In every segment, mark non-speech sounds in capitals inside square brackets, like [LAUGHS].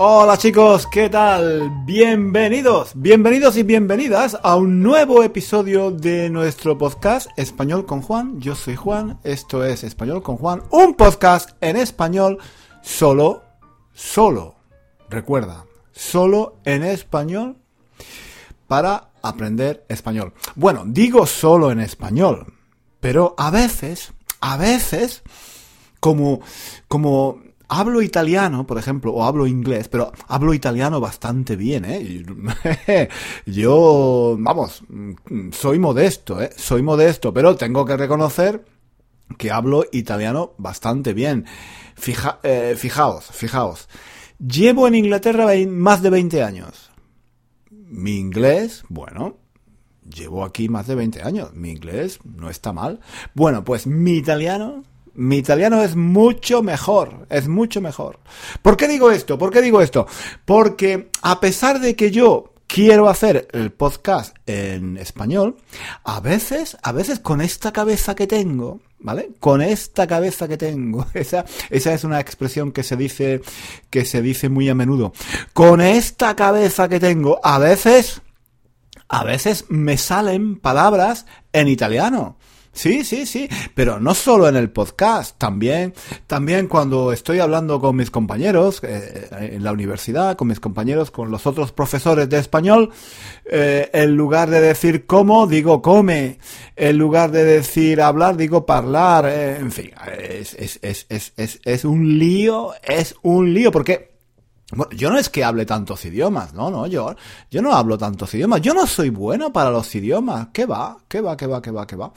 Hola chicos, ¿qué tal? Bienvenidos, bienvenidos y bienvenidas a un nuevo episodio de nuestro podcast Español con Juan. Yo soy Juan, esto es Español con Juan, un podcast en español solo, solo, recuerda, solo en español para aprender español. Bueno, digo solo en español, pero a veces, a veces, como, como hablo italiano, por ejemplo, o hablo inglés, pero hablo italiano bastante bien, ¿eh? [LAUGHS] Yo, vamos, soy modesto, ¿eh? Soy modesto, pero tengo que reconocer que hablo italiano bastante bien. Fija, eh, fijaos, fijaos. Llevo en Inglaterra más de 20 años. Mi inglés, bueno, llevo aquí más de 20 años. Mi inglés no está mal. Bueno, pues mi italiano mi italiano es mucho mejor, es mucho mejor. ¿Por qué digo esto? ¿Por qué digo esto? Porque a pesar de que yo quiero hacer el podcast en español, a veces, a veces con esta cabeza que tengo, ¿vale? Con esta cabeza que tengo, [LAUGHS] esa, esa es una expresión que se dice, que se dice muy a menudo. Con esta cabeza que tengo, a veces, a veces me salen palabras en italiano. Sí, sí, sí, pero no solo en el podcast, también, también cuando estoy hablando con mis compañeros eh, en la universidad, con mis compañeros, con los otros profesores de español, eh, en lugar de decir cómo, digo come, en lugar de decir hablar, digo hablar, eh, en fin, es, es, es, es, un lío, es un lío, porque bueno, yo no es que hable tantos idiomas, no, no, yo, yo no hablo tantos idiomas, yo no soy bueno para los idiomas, ¿qué va? ¿Qué va? ¿Qué va? ¿Qué va? ¿Qué va?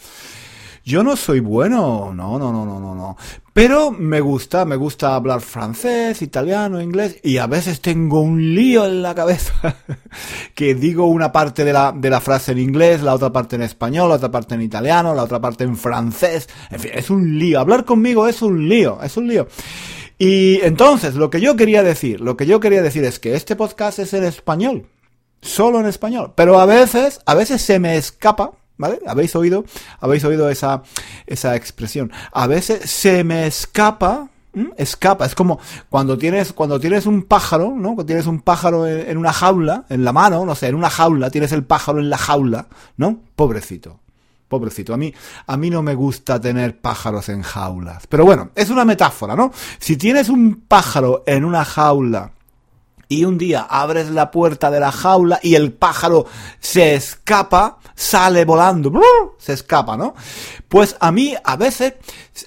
Yo no soy bueno, no, no, no, no, no, no. Pero me gusta, me gusta hablar francés, italiano, inglés y a veces tengo un lío en la cabeza [LAUGHS] que digo una parte de la, de la frase en inglés, la otra parte en español, la otra parte en italiano, la otra parte en francés. En fin, es un lío. Hablar conmigo es un lío, es un lío. Y entonces, lo que yo quería decir, lo que yo quería decir es que este podcast es en español. Solo en español. Pero a veces, a veces se me escapa, ¿Vale? ¿Habéis oído? ¿Habéis oído esa, esa expresión? A veces se me escapa, escapa, es como cuando tienes, cuando tienes un pájaro, ¿no? Cuando tienes un pájaro en, una jaula, en la mano, no sé, en una jaula, tienes el pájaro en la jaula, ¿no? Pobrecito. Pobrecito, a mí, a mí no me gusta tener pájaros en jaulas. Pero bueno, es una metáfora, ¿no? Si tienes un pájaro en una jaula y un día abres la puerta de la jaula y el pájaro se escapa, sale volando, se escapa, ¿no? Pues a mí a veces,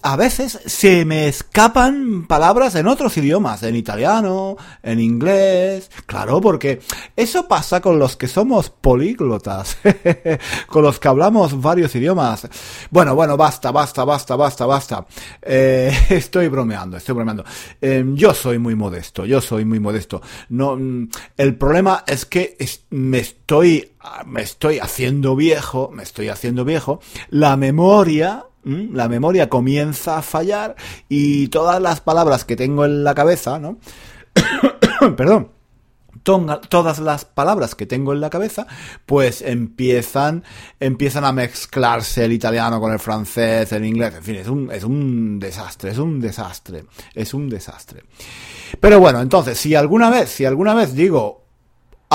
a veces se me escapan palabras en otros idiomas, en italiano, en inglés, claro, porque eso pasa con los que somos políglotas, [LAUGHS] con los que hablamos varios idiomas. Bueno, bueno, basta, basta, basta, basta, basta. Eh, [LAUGHS] estoy bromeando, estoy bromeando. Em, yo soy muy modesto, yo soy muy modesto. No, mm, el problema es que me estoy, me estoy haciendo viejo, me estoy haciendo viejo. La memoria la memoria comienza a fallar y todas las palabras que tengo en la cabeza, ¿no? [COUGHS] Perdón. Todas las palabras que tengo en la cabeza, pues empiezan, empiezan a mezclarse el italiano con el francés, el inglés, en fin, es un, es un desastre, es un desastre, es un desastre. Pero bueno, entonces, si alguna vez, si alguna vez digo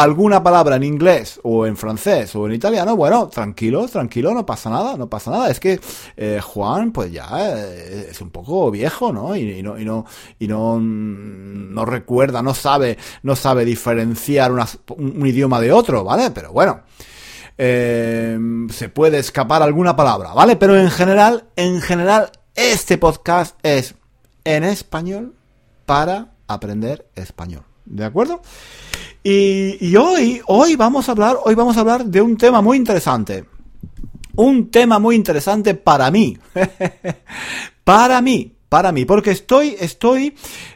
alguna palabra en inglés o en francés o en italiano, bueno, tranquilo, tranquilo, no pasa nada, no pasa nada. Es que eh, Juan, pues ya eh, es un poco viejo, ¿no? Y, no, y no, y no, no recuerda, no sabe, no sabe diferenciar un, idioma de otro, ¿vale? Pero bueno. Eh, se puede escapar alguna palabra, ¿vale? Pero en general, en general, este podcast es en español para aprender español. ¿De acuerdo? Y, hoy, hoy vamos a hablar, hoy vamos a hablar de un tema muy interesante. Un tema muy interesante para mí. [LAUGHS] para mí, para mí, porque estoy, estoy,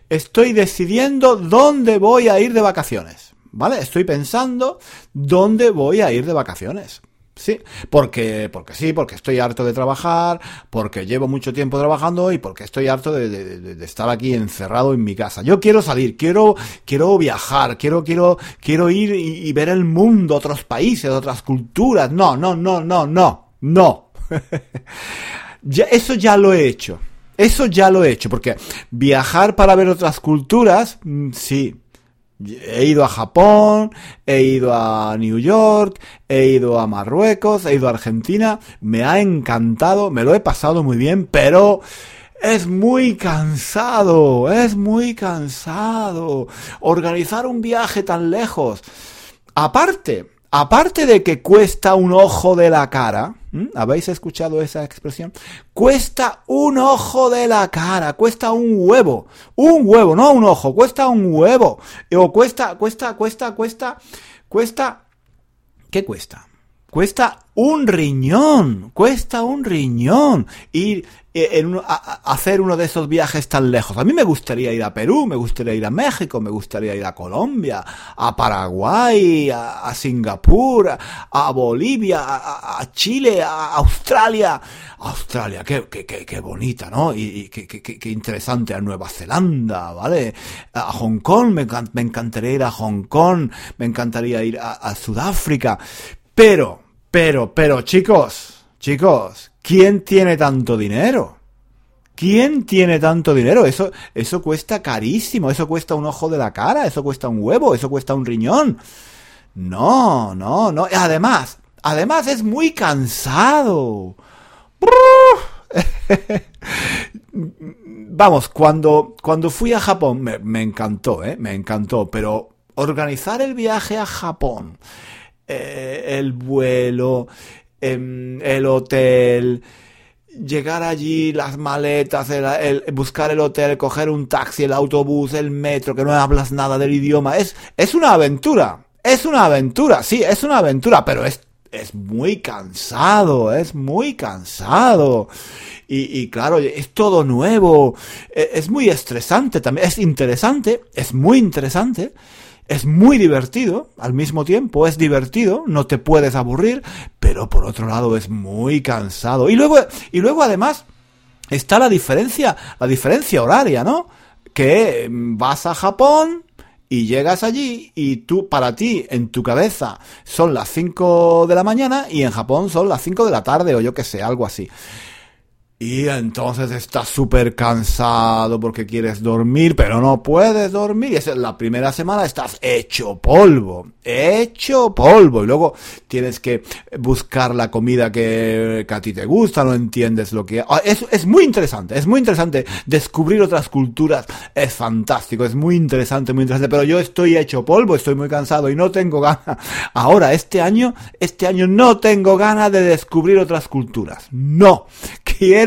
estoy decidiendo dónde voy a ir de vacaciones. ¿Vale? Estoy pensando dónde voy a ir de vacaciones. Sí, porque, porque sí, porque estoy harto de trabajar, porque llevo mucho tiempo trabajando y porque estoy harto de, estar aquí encerrado en mi casa. Yo quiero salir, quiero, quiero viajar, quiero, quiero, quiero ir y, ver el mundo, otros países, otras culturas. No, no, no, no, no, no. [LAUGHS] eso ya lo he hecho. Eso ya lo he hecho, porque viajar para ver otras culturas, mm, sí, He ido a Japón, he ido a New York, he ido a Marruecos, he ido a Argentina, me ha encantado, me lo he pasado muy bien, pero es muy cansado, es muy cansado organizar un viaje tan lejos. Aparte, aparte de que cuesta un ojo de la cara, ¿habéis escuchado esa expresión? Cuesta un ojo de la cara, cuesta un huevo, un huevo, no un ojo, cuesta un huevo, o cuesta, cuesta, cuesta, cuesta, cuesta, ¿qué cuesta? Cuesta un riñón, cuesta un riñón ir eh, en a, hacer uno de esos viajes tan lejos. A mí me gustaría ir a Perú, me gustaría ir a México, me gustaría ir a Colombia, a Paraguay, a, Singapur, a, Bolivia, a, Chile, a Australia. Australia, qué, qué, qué, bonita, ¿no? Y, qué, qué, qué, interesante a Nueva Zelanda, ¿vale? A Hong Kong, me, me encantaría ir a Hong Kong, me encantaría ir a Sudáfrica. Pero, pero, pero, chicos, chicos, ¿quién tiene tanto dinero? ¿Quién tiene tanto dinero? Eso, eso cuesta carísimo, eso cuesta un ojo de la cara, eso cuesta un huevo, eso cuesta un riñón. No, no, no. Además, además es muy cansado. [LAUGHS] Vamos, cuando, cuando fui a Japón me, me encantó, ¿eh? Me encantó, pero organizar el viaje a Japón eh, el vuelo, em, el hotel, llegar allí, las maletas, el, buscar el hotel, coger un taxi, el autobús, el metro, que no hablas nada del idioma. Es, es una aventura. Es una aventura, sí, es una aventura, pero es, es muy cansado, es muy cansado. Y, y, claro, es todo nuevo, e, es muy estresante también, es interesante, es muy interesante, es muy divertido, al mismo tiempo es divertido, no te puedes aburrir, pero por otro lado es muy cansado. Y luego, y luego además está la diferencia, la diferencia horaria, ¿no? Que vas a Japón, y llegas allí y tú, para ti, en tu cabeza, son las 5 de la mañana y en Japón son las 5 de la tarde o yo que sé, algo así. Y entonces estás súper cansado porque quieres dormir, pero no puedes dormir. Y la primera semana estás hecho polvo, hecho polvo. Y luego tienes que buscar la comida que, a ti te gusta, no entiendes lo que... Ah, es, es muy interesante, es muy interesante descubrir otras culturas. Es fantástico, es muy interesante, muy interesante. Pero yo estoy hecho polvo, estoy muy cansado y no tengo ganas. [LAUGHS] Ahora, este año, este año no tengo ganas de descubrir otras culturas. No. Quiero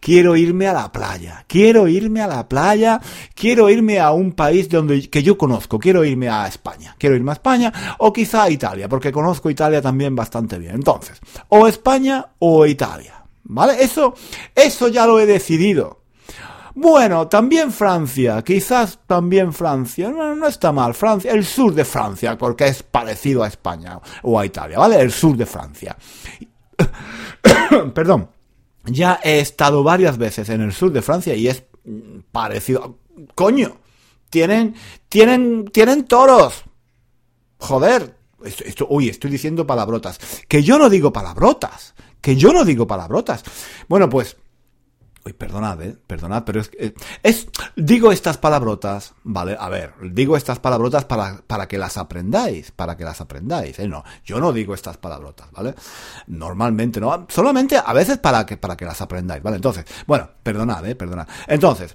quiero, irme a la playa, quiero irme a la playa, quiero irme a un país donde, que yo conozco, quiero irme a España, quiero irme a España o quizá a Italia, porque conozco Italia también bastante bien. Entonces, o España o Italia, ¿vale? Eso, eso ya lo he decidido. Bueno, también Francia, quizás también Francia, no, no, está mal, Francia, el sur de Francia, porque es parecido a España o a Italia, ¿vale? El sur de Francia. [COUGHS] Perdón. Ya he estado varias veces en el sur de Francia y es parecido. ¡Coño! Tienen, tienen, tienen toros. Joder. Esto, uy, estoy diciendo palabrotas. Que yo no digo palabrotas. Que yo no digo palabrotas. Bueno, pues perdonad, eh, perdonad, pero es, eh, es, digo estas palabrotas, vale, a ver, digo estas palabrotas para, para que las aprendáis, para que las aprendáis, eh, no, yo no digo estas palabrotas, vale, normalmente no, solamente a veces para que, para que las aprendáis, vale, entonces, bueno, perdonad, eh, perdonad, entonces,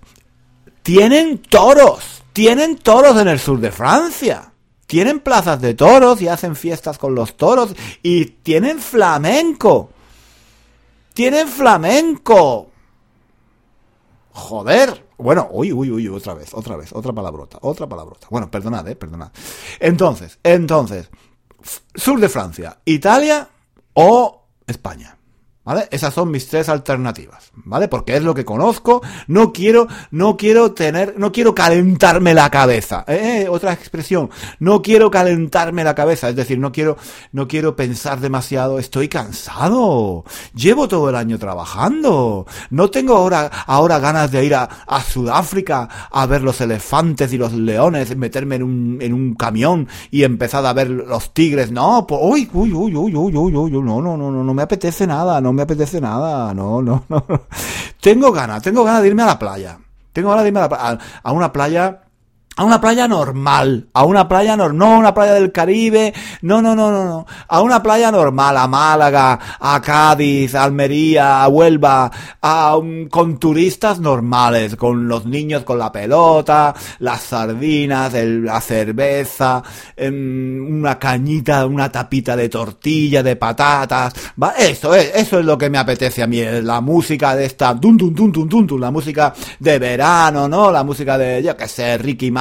tienen toros, tienen toros en el sur de Francia, tienen plazas de toros y hacen fiestas con los toros y tienen flamenco, tienen flamenco, Joder. Bueno, uy, uy, uy, otra vez, otra vez, otra palabrota, otra palabrota. Bueno, perdonad, eh, perdonad. Entonces, entonces, sur de Francia, Italia o España. ¿Vale? Esas son mis tres alternativas, ¿vale? Porque es lo que conozco, no quiero, no quiero tener, no quiero calentarme la cabeza, ¿eh? Otra expresión, no quiero calentarme la cabeza, es decir, no quiero, no quiero pensar demasiado, estoy cansado, llevo todo el año trabajando, no tengo ahora, ahora ganas de ir a, a Sudáfrica a ver los elefantes y los leones, meterme en un, en un camión y empezar a ver los tigres, no, pues, uy, uy, uy, uy, uy, uy, uy, no, no, no, no, no me apetece nada, no me apetece nada, no, no, no. [LAUGHS] Tengo ganas, tengo ganas de irme a la playa. Tengo ganas de irme a, una playa a una playa normal, a una playa normal, no a una playa del Caribe, no, no, no, no, no, a una playa normal, a Málaga, a Cádiz, a Almería, a Huelva, a, con turistas normales, con los niños con la pelota, las sardinas, la cerveza, em, una cañita, una tapita de tortilla, de patatas, va, eso es, eso es lo que me apetece a mí, la música de esta, dun, dun, dun, dun, dun, la música de verano, ¿no? La música de, yo qué sé, Ricky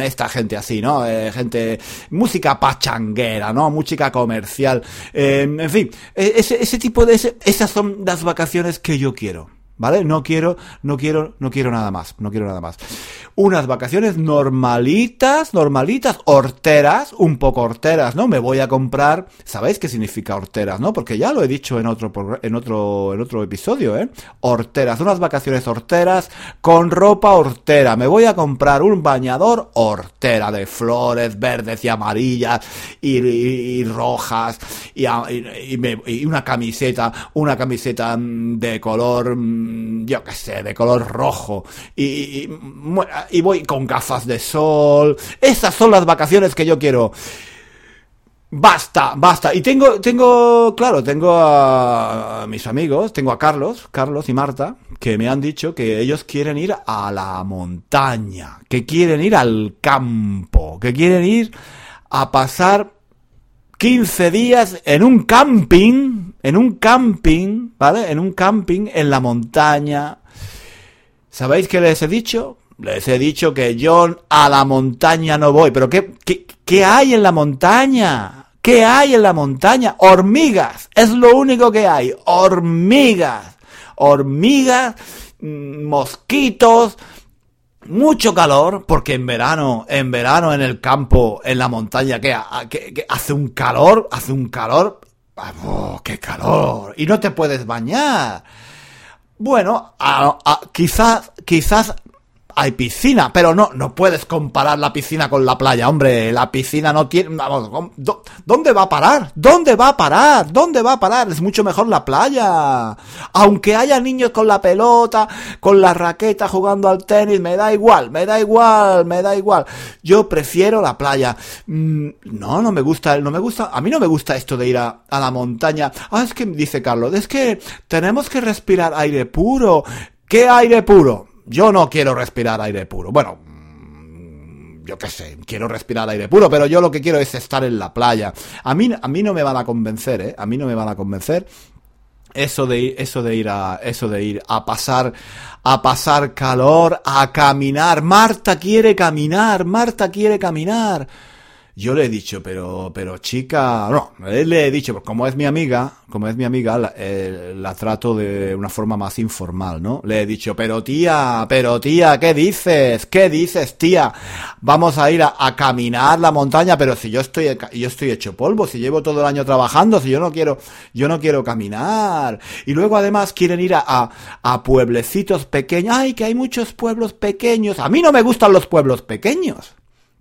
esta gente así, ¿no? Eh, gente, música pachanguera, ¿no? Música comercial, eh, en fin, e, ese, ese tipo de, esas son las vacaciones que yo quiero. ¿Vale? No quiero, no quiero, no quiero nada más, no quiero nada más. Unas vacaciones normalitas, normalitas, horteras, un poco horteras, ¿no? Me voy a comprar, ¿sabéis qué significa horteras, no? Porque ya lo he dicho en otro, en otro, en otro episodio, ¿eh? Horteras, unas vacaciones horteras con ropa hortera. Me voy a comprar un bañador hortera de flores verdes y amarillas y, rojas y, y, una camiseta, una camiseta mm, de color Mm, yo qué sé, de color rojo y, y, voy con gafas de sol. Esas son las vacaciones que yo quiero. Basta, basta. Y tengo, tengo, claro, tengo a, mis amigos, tengo a Carlos, Carlos y Marta, que me han dicho que ellos quieren ir a la montaña, que quieren ir al campo, que quieren ir a pasar 15 días en un camping, en un camping, ¿vale? En un camping en la montaña. ¿Sabéis qué les he dicho? Les he dicho que yo a la montaña no voy. ¿Pero qué, qué, qué hay en la montaña? ¿Qué hay en la montaña? Hormigas. Es lo único que hay. Hormigas. Hormigas, mm, mosquitos, mucho calor, porque en verano, en verano en el campo, en la montaña, que, hace un calor, hace un calor, ¡oh, qué calor! Y no te puedes bañar. Bueno, quizás, quizás hay piscina, pero no, no puedes comparar la piscina con la playa, hombre, la piscina no tiene, vamos, ¿dónde va a parar? ¿Dónde va a parar? ¿Dónde va a parar? Es mucho mejor la playa. Aunque haya niños con la pelota, con la raqueta jugando al tenis, me da igual, me da igual, me da igual. Yo prefiero la playa. Mm, no, no me gusta, no me gusta, a mí no me gusta esto de ir a, a la montaña. Ah, es que, dice Carlos, es que tenemos que respirar aire puro. ¿Qué aire puro? Yo no quiero respirar aire puro. Bueno, mm, yo qué sé, quiero respirar aire puro, pero yo lo que quiero es estar en la playa. A mí, a mí no me van a convencer, ¿eh? A mí no me van a convencer eso de eso de ir a eso de ir a pasar a pasar calor, a caminar. Marta quiere caminar, Marta quiere caminar. Yo le he dicho, pero, pero chica, no, le he dicho, como es mi amiga, como es mi amiga, la, eh, la, trato de una forma más informal, ¿no? Le he dicho, pero tía, pero tía, ¿qué dices? ¿Qué dices, tía? Vamos a ir a, a, caminar la montaña, pero si yo estoy, yo estoy hecho polvo, si llevo todo el año trabajando, si yo no quiero, yo no quiero caminar. Y luego además quieren ir a, a, a pueblecitos pequeños. Ay, que hay muchos pueblos pequeños. A mí no me gustan los pueblos pequeños.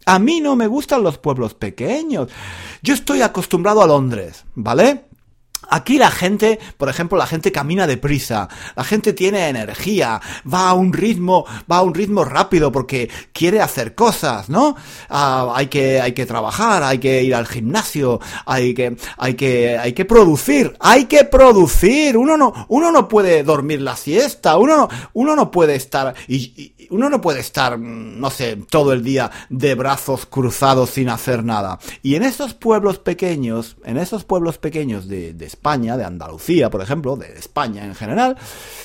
A mí no me gustan los pueblos pequeños. Yo estoy acostumbrado a Londres, ¿vale? Aquí la gente, por ejemplo, la gente camina deprisa, la gente tiene energía, va a un ritmo, va a un ritmo rápido porque quiere hacer cosas, ¿no? Ah, hay que, hay que trabajar, hay que ir al gimnasio, hay que, hay que, hay que producir, hay que producir. Uno no, uno no puede dormir la siesta, uno no, uno no puede estar y uno no puede estar, mm, no sé, todo el día de brazos cruzados sin hacer nada. Y en esos pueblos pequeños, en esos pueblos pequeños de, de España, de Andalucía, por ejemplo, de España en general,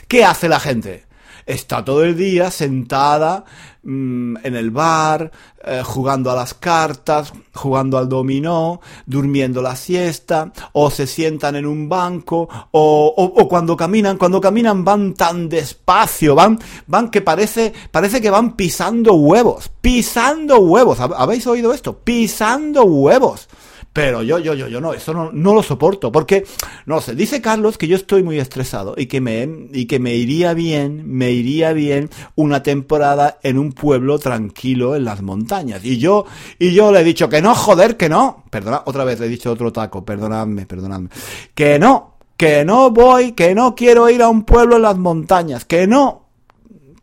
¿qué hace la gente? está todo el día sentada mm, en el bar, eh, jugando a las cartas, jugando al dominó, durmiendo la siesta, o se sientan en un banco, o, o, cuando caminan, cuando caminan van tan despacio, van, van que parece, parece que van pisando huevos, pisando huevos. ¿Habéis oído esto? Pisando huevos. Pero yo, yo, yo, yo no, eso no, no lo soporto, porque, no sé, dice Carlos que yo estoy muy estresado y que me, y que me iría bien, me iría bien una temporada en un pueblo tranquilo en las montañas. Y yo, y yo le he dicho que no, joder, que no. Perdona, otra vez le he dicho otro taco, perdonadme, perdonadme. Que no, que no voy, que no quiero ir a un pueblo en las montañas, que no,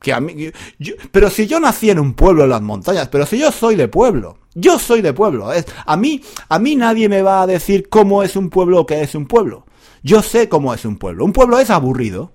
Que a mí, yo- pero si yo nací en un pueblo en las montañas, pero si yo soy de pueblo, yo soy de pueblo, es, a mí, a mí nadie me va a decir cómo es un pueblo o qué es un pueblo. Yo sé cómo es un pueblo. Un pueblo es aburrido.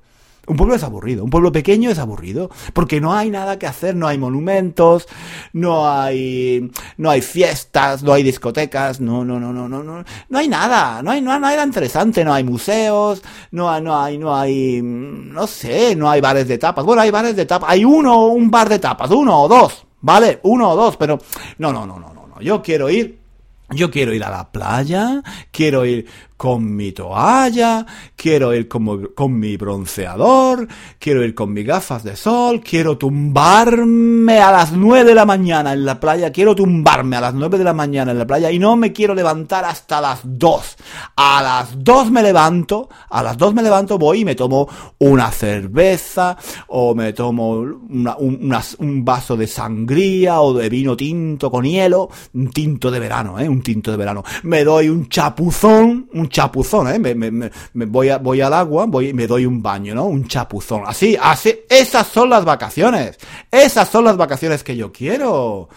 Un pueblo es aburrido, un pueblo pequeño es aburrido, porque no hay nada que hacer, no hay monumentos, no hay, no hay fiestas, no hay discotecas, no, no, no, no, no, no, no hay nada, no hay, no hay nada interesante, no hay museos, no hay, no hay, no hay, no sé, no hay bares de tapas, bueno, hay bares de tapas, hay uno, un bar de tapas, uno o dos, ¿vale? Uno o dos, pero, no, no, no, no, no, no, yo quiero ir yo quiero ir a la playa, quiero ir con mi toalla, quiero ir con mi bronceador, quiero ir con mis gafas de sol, quiero tumbarme a las nueve de la mañana en la playa, quiero tumbarme a las nueve de la mañana en la playa y no me quiero levantar hasta las dos. A las dos me levanto, a las dos me levanto, voy y me tomo una cerveza o me tomo un, un vaso de sangría o de vino tinto con hielo, un tinto de verano, ¿eh? Un tinto de verano. Me doy un chapuzón, un chapuzón, ¿eh? Me, voy, a- voy al agua, voy me doy un baño, ¿no? Un chapuzón. Así, así, esas son las vacaciones. Esas son las vacaciones que yo quiero.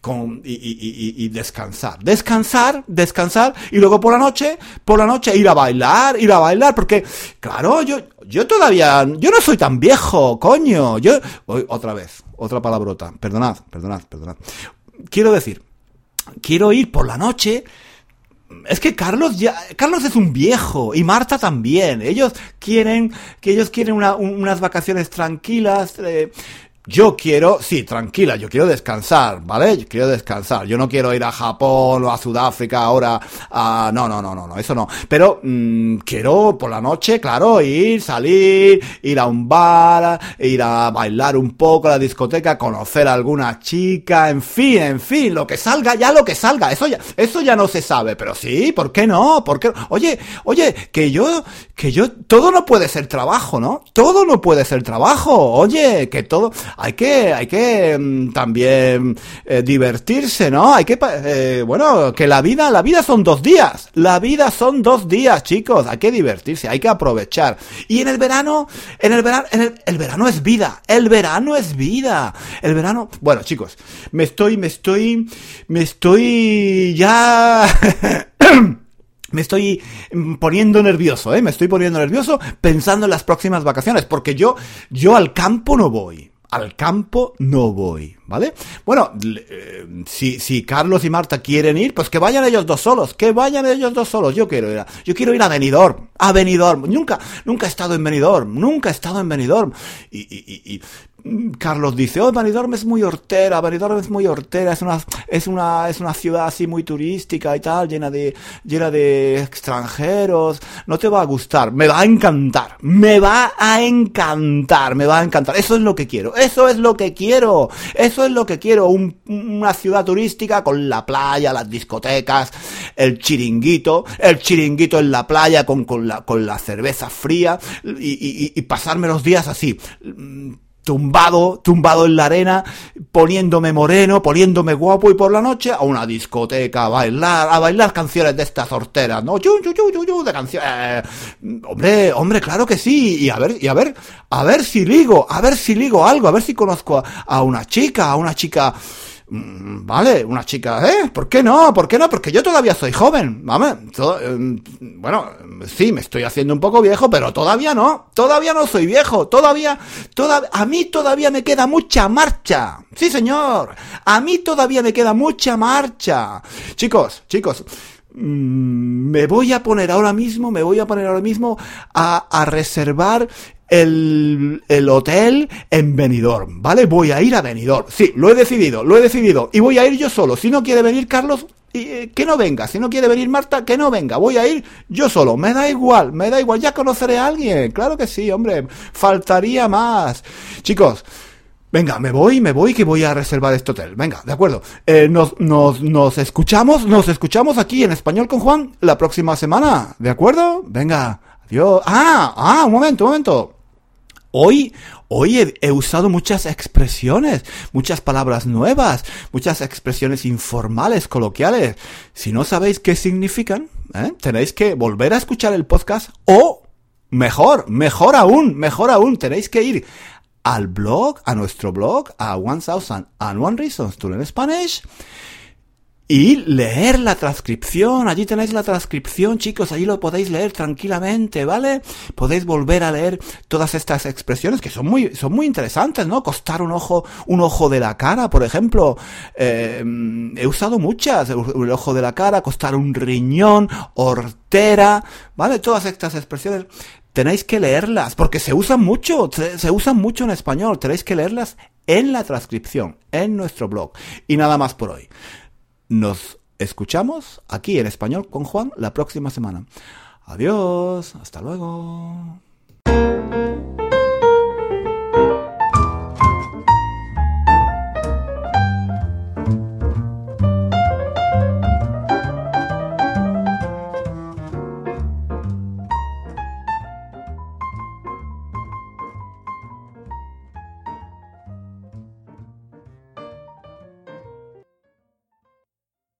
Con, y, descansar. Descansar, descansar, y luego por la noche, por la noche ir a bailar, ir a bailar, porque, claro, yo, yo todavía, yo no soy tan viejo, coño. Yo, otra vez, otra palabrota. Perdonad, perdonad, perdonad. Quiero decir, quiero ir por la noche. Es que Carlos ya, Carlos es un viejo y Marta también. Ellos quieren, que ellos quieren una- un- unas vacaciones tranquilas. eh, yo quiero, sí, tranquila, yo quiero descansar, ¿vale? Yo quiero descansar. Yo no quiero ir a Japón o a Sudáfrica ahora. A, no, no, no, no, no, eso no. Pero mm, quiero por la noche, claro, ir, salir, ir a un bar, ir a bailar un poco a la discoteca, conocer a alguna chica, en fin, en fin, lo que salga, ya lo que salga. Eso ya, eso ya no se sabe, pero sí, ¿por qué no? ¿Por qué? Oye, oye, que yo, que yo, todo no puede ser trabajo, ¿no? Todo no puede ser trabajo. Oye, que todo, hay que, hay que mm, también eh, divertirse, ¿no? Hay que, eh, bueno, que la vida, la vida son dos días. La vida son dos días, chicos. Hay que divertirse, hay que aprovechar. Y en el verano, en el verano, en el, el verano es vida. El verano es vida. El verano, bueno, chicos, me estoy, me estoy, me estoy ya. [COUGHS] Me estoy mm, poniendo nervioso, ¿eh? Me estoy poniendo nervioso pensando en las próximas vacaciones, porque yo, yo al campo no voy. Al campo no voy, ¿vale? Bueno, eh, si, si Carlos y Marta quieren ir, pues que vayan ellos dos solos, que vayan ellos dos solos. Yo quiero ir a, yo quiero ir a Benidorm, a Benidorm. Nunca, nunca he estado en Benidorm, nunca he estado en Benidorm. Y, y, y, Carlos dice, oh, Benidorm es muy hortera, Benidorm es muy hortera, es una, es una, es una ciudad así muy turística y tal, llena de, llena de extranjeros, no te va a gustar, me va a encantar, me va a encantar, me va a encantar, eso es lo que quiero, eso es lo que quiero, eso es lo que quiero, un- una ciudad turística con la playa, las discotecas, el chiringuito, el chiringuito en la playa con, con la, con la cerveza fría y, y- y pasarme los días así tumbado, tumbado en la arena, poniéndome moreno, poniéndome guapo y por la noche a una discoteca a bailar, a bailar canciones de estas horteras, ¿no? Chu, chu, chu, de canciones. eh, hombre, hombre, claro que sí. Y a ver, y a ver, a ver si ligo, a ver si ligo algo, a ver si conozco a una chica, a una chica. Mm, Vale, una chica, ¿eh? ¿Por qué no? ¿Por qué no? Porque yo todavía soy joven. To- eh, bueno, sí, me estoy haciendo un poco viejo, pero todavía no, todavía no soy viejo, todavía, toda, a mí todavía me queda mucha marcha. Sí, señor, a mí todavía me queda mucha marcha. Chicos, chicos, mm, me voy a poner ahora mismo, me voy a poner ahora mismo a, a reservar el, el hotel en Benidorm, ¿vale? Voy a ir a Benidorm. Sí, lo he decidido, lo he decidido. Y voy a ir yo solo. Si no quiere venir Carlos, eh, que no venga. Si no quiere venir Marta, que no venga. Voy a ir yo solo. Me da igual, me da igual. Ya conoceré a alguien. Claro que sí, hombre. Faltaría más. Chicos. Venga, me voy, me voy, que voy a reservar este hotel. Venga, de acuerdo. Eh, nos, nos, nos escuchamos, nos escuchamos aquí en Español con Juan la próxima semana. ¿De acuerdo? Venga, adiós. Ah, ah, un momento, un momento. Hoy, hoy he, usado muchas expresiones, muchas palabras nuevas, muchas expresiones informales, coloquiales. Si no sabéis qué significan, ¿eh? tenéis que volver a escuchar el podcast o, mejor, mejor aún, mejor aún, tenéis que ir al blog, a nuestro blog, a One Thousand and One Reasons to Learn Spanish y leer la transcripción. Allí tenéis la transcripción, chicos. Allí lo podéis leer tranquilamente, ¿vale? Podéis volver a leer todas estas expresiones que son muy, son muy interesantes, ¿no? Costar un ojo, un ojo de la cara, por ejemplo. Eh, he usado muchas. El ojo de la cara, costar un riñón, hortera, ¿vale? Todas estas expresiones tenéis que leerlas porque se usan mucho, se, se, usan mucho en español, tenéis que leerlas en la transcripción, en nuestro blog. Y nada más por hoy. Nos escuchamos aquí en español con Juan la próxima semana. Adiós, hasta luego.